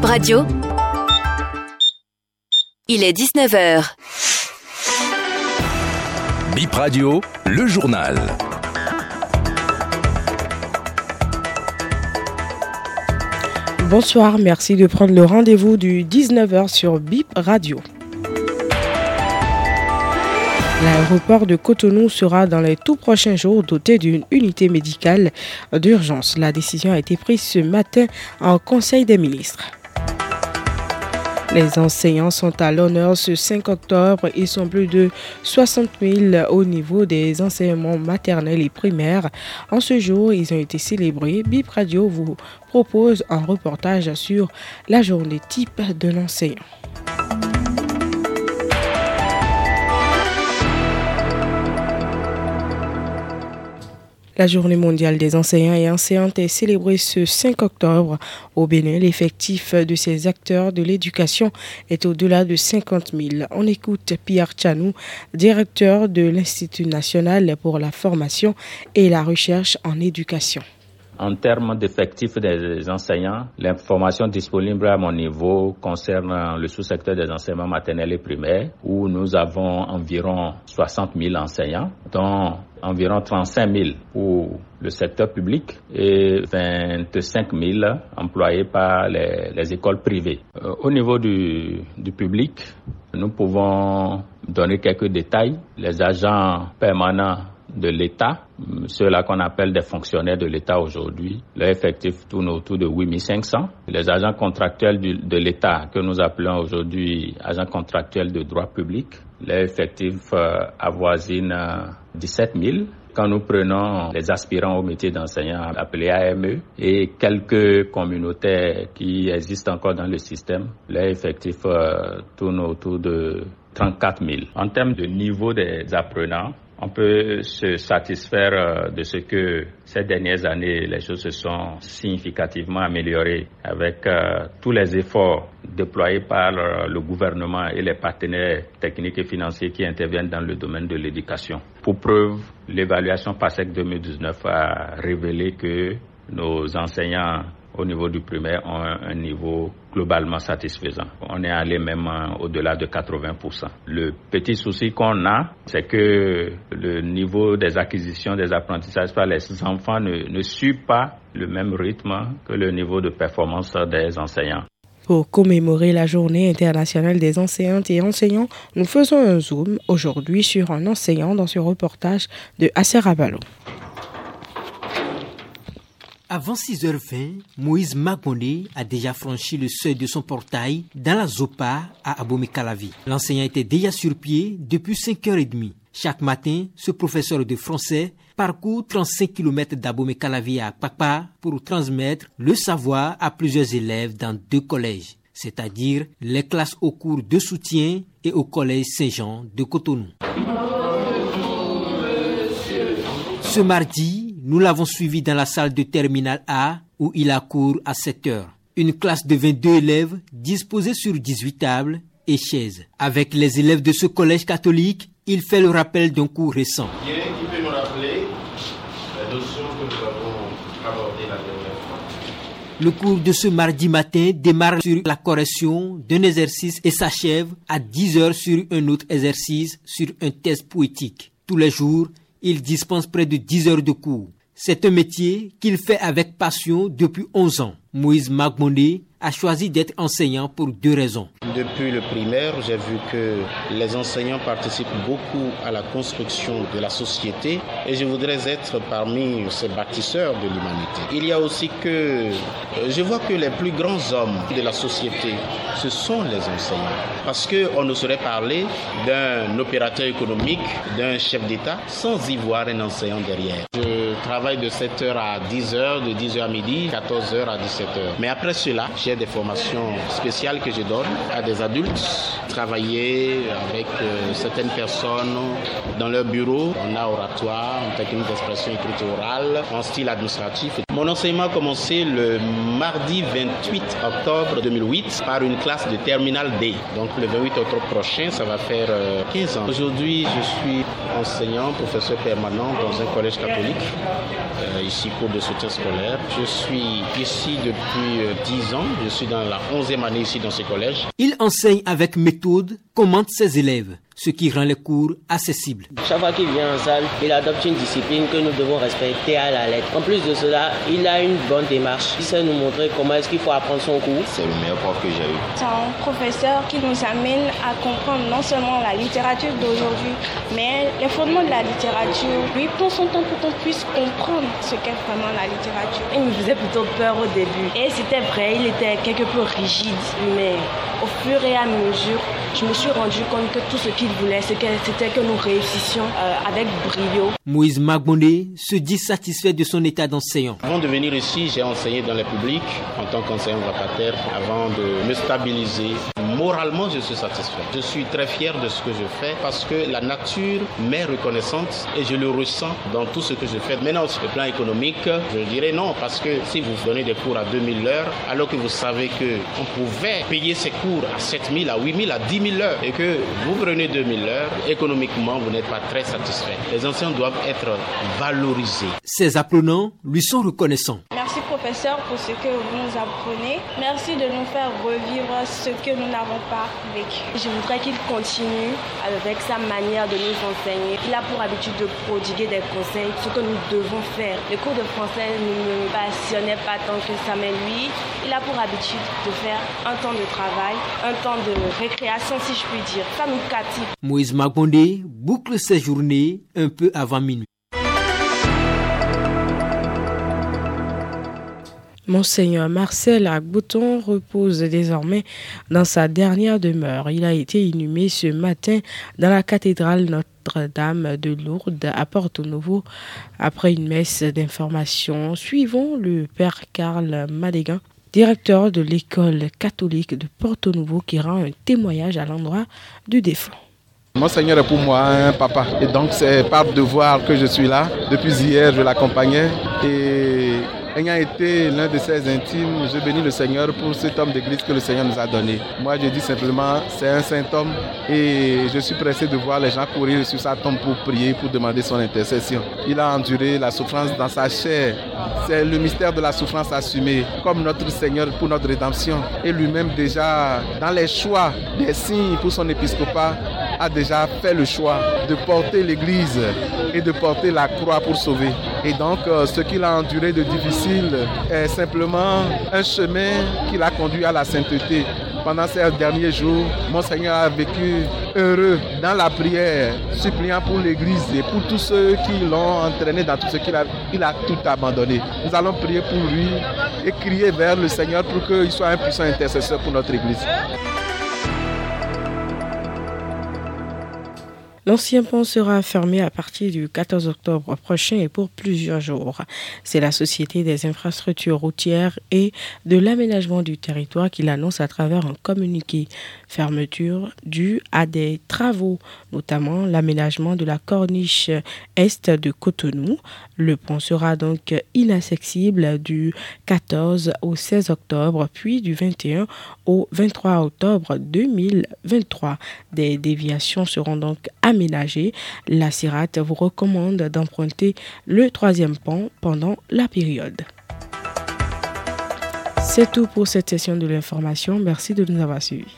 Bip Radio. Il est 19h. Bip Radio, le journal. Bonsoir, merci de prendre le rendez-vous du 19h sur BIP Radio. L'aéroport de Cotonou sera dans les tout prochains jours doté d'une unité médicale d'urgence. La décision a été prise ce matin en Conseil des ministres. Les enseignants sont à l'honneur ce 5 octobre. Ils sont plus de 60 000 au niveau des enseignements maternels et primaires. En ce jour, ils ont été célébrés. Bip Radio vous propose un reportage sur la journée type de l'enseignant. La journée mondiale des enseignants et enseignantes est célébrée ce 5 octobre au Bénin. L'effectif de ces acteurs de l'éducation est au-delà de 50 000. On écoute Pierre Chanou, directeur de l'Institut national pour la formation et la recherche en éducation. En termes d'effectifs des enseignants, l'information disponible à mon niveau concerne le sous-secteur des enseignements maternels et primaires, où nous avons environ 60 000 enseignants, dont environ 35 000 pour le secteur public et 25 000 employés par les, écoles privées. Euh, au niveau du, public, nous pouvons donner quelques détails. Les agents permanents de l'État, ceux-là qu'on appelle des fonctionnaires de l'État aujourd'hui, leur effectif tourne autour de 8500. Les agents contractuels de l'État, que nous appelons aujourd'hui agents contractuels de droit public, leur effectif euh, avoisine 17 euh, 000 quand nous prenons les aspirants au métier d'enseignant appelés AME et quelques communautés qui existent encore dans le système, leur effectif euh, tourne autour de 34 000. En termes de niveau des apprenants, on peut se satisfaire euh, de ce que ces dernières années, les choses se sont significativement améliorées avec euh, tous les efforts déployés par euh, le gouvernement et les partenaires techniques et financiers qui interviennent dans le domaine de l'éducation. Pour preuve, l'évaluation PASEC 2019 a révélé que nos enseignants au niveau du primaire ont un, niveau globalement satisfaisant. On est allé même euh, au-delà de 80%. Le petit souci qu'on a, c'est que le niveau des acquisitions, des apprentissages par les enfants ne, suit pas le même rythme que le niveau de performance des enseignants. Pour commémorer la journée internationale des enseignantes et enseignants, nous faisons un zoom aujourd'hui sur un enseignant dans ce reportage de Acer avant 6h20, Moïse Magoné a déjà franchi le seuil de son portail dans la Zopa à Abomey-Calavi. L'enseignant était déjà sur pied depuis 5h30. Chaque matin, ce professeur de français parcourt 35 km d'Abomey-Calavi à Papa pour transmettre le savoir à plusieurs élèves dans deux collèges, c'est-à-dire les classes au cours de soutien et au collège Saint-Jean de Cotonou. Ce mardi, nous l'avons suivi dans la salle de terminal A où il a cours à 7 heures. Une classe de 22 élèves disposée sur 18 tables et chaises. Avec les élèves de ce collège catholique, il fait le rappel d'un cours récent. Le cours de ce mardi matin démarre sur la correction d'un exercice et s'achève à 10 heures sur un autre exercice sur un test poétique. Tous les jours, il dispense près de 10 heures de cours. C'est un métier qu'il fait avec passion depuis 11 ans. Moïse Magmoné a choisi d'être enseignant pour deux raisons. Depuis le primaire, j'ai vu que les enseignants participent beaucoup à la construction de la société et je voudrais être parmi ces bâtisseurs de l'humanité. Il y a aussi que euh, je vois que les plus grands hommes de la société, ce sont les enseignants. Parce qu'on ne saurait parler d'un opérateur économique, d'un chef d'État, sans y voir un enseignant derrière. Je travaille de 7h à 10h, de 10h à midi, 14h à 17h. Mais après cela, j'ai des formations spéciales que je donne à des adultes, travailler avec euh, certaines personnes dans leur bureau, en art oratoire, en technique d'expression écrite orale, en style administratif. Mon enseignement a commencé le mardi 28 octobre 2008 par une classe de terminal D. Donc le 28 octobre prochain, ça va faire 15 euh, ans. Aujourd'hui, je suis enseignant, professeur permanent dans un collège catholique ici cours de soutien scolaire. Je suis ici depuis 10 ans. Je suis dans la 11e année ici dans ce collège. Il enseigne avec méthode, commente ses élèves ce qui rend les cours accessibles. Chaque fois qu'il vient en salle, il adopte une discipline que nous devons respecter à la lettre. En plus de cela, il a une bonne démarche. Il sait nous montrer comment est-ce qu'il faut apprendre son cours. C'est le meilleur prof que j'ai eu. C'est un professeur qui nous amène à comprendre non seulement la littérature d'aujourd'hui, mais les fondements de la littérature. Lui prend son temps pour qu'on puisse comprendre ce qu'est vraiment la littérature. Il me faisait plutôt peur au début. Et c'était vrai, il était quelque peu rigide, mais au fur et à mesure, je me suis rendu compte que tout ce qu'il voulait, c'était que nous réussissions euh, avec brio. Moïse Magbondé se dit satisfait de son état d'enseignant. Avant de venir ici, j'ai enseigné dans le public en tant qu'enseignant vacataire avant de me stabiliser. Moralement, je suis satisfait. Je suis très fier de ce que je fais parce que la nature m'est reconnaissante et je le ressens dans tout ce que je fais. Maintenant, sur le plan économique, je dirais non parce que si vous donnez des cours à 2000 heures, alors que vous savez qu'on pouvait payer ces cours à 7000, à 8000, à 10 000 heures et que vous prenez 2000 heures, économiquement, vous n'êtes pas très satisfait. Les enseignants doivent être valorisés. Ces apprenants lui sont reconnaissants. Merci professeur pour ce que vous nous apprenez. Merci de nous faire revivre ce que nous n'avons pas vécu. Je voudrais qu'il continue avec sa manière de nous enseigner. Il a pour habitude de prodiguer des conseils, ce que nous devons faire. Le cours de français ne me passionnait pas tant que ça, mais lui, il a pour habitude de faire un temps de travail, un temps de récréation, si je puis dire. Ça nous captive. Moïse Magbondé boucle ses journées un peu avant minuit. Monseigneur Marcel Agbouton repose désormais dans sa dernière demeure. Il a été inhumé ce matin dans la cathédrale Notre-Dame de Lourdes à Porto Novo après une messe d'information. Suivons le Père Karl Madégan, directeur de l'école catholique de Porto Novo, qui rend un témoignage à l'endroit du défunt. Monseigneur est pour moi un papa. Et donc c'est par devoir que je suis là. Depuis hier, je l'accompagnais. Et ayant été l'un de ses intimes, je bénis le Seigneur pour cet homme d'église que le Seigneur nous a donné. Moi, je dis simplement, c'est un saint homme et je suis pressé de voir les gens courir sur sa tombe pour prier, pour demander son intercession. Il a enduré la souffrance dans sa chair. C'est le mystère de la souffrance assumée, comme notre Seigneur pour notre rédemption. Et lui-même déjà, dans les choix des signes pour son épiscopat, a déjà fait le choix de porter l'Église et de porter la croix pour sauver. Et donc, euh, ce qu'il a enduré de difficile est simplement un chemin qui l'a conduit à la sainteté. Pendant ces derniers jours, mon Seigneur a vécu heureux dans la prière, suppliant pour l'Église et pour tous ceux qui l'ont entraîné dans tout ce qu'il a, il a tout abandonné. Nous allons prier pour lui et crier vers le Seigneur pour qu'il soit un puissant intercesseur pour notre Église. L'ancien pont sera fermé à partir du 14 octobre prochain et pour plusieurs jours. C'est la Société des infrastructures routières et de l'aménagement du territoire qui l'annonce à travers un communiqué. Fermeture due à des travaux, notamment l'aménagement de la corniche est de Cotonou. Le pont sera donc inaccessible du 14 au 16 octobre, puis du 21 au 23 octobre 2023. Des déviations seront donc aménagées. La CIRAT vous recommande d'emprunter le troisième pont pendant la période. C'est tout pour cette session de l'information. Merci de nous avoir suivis.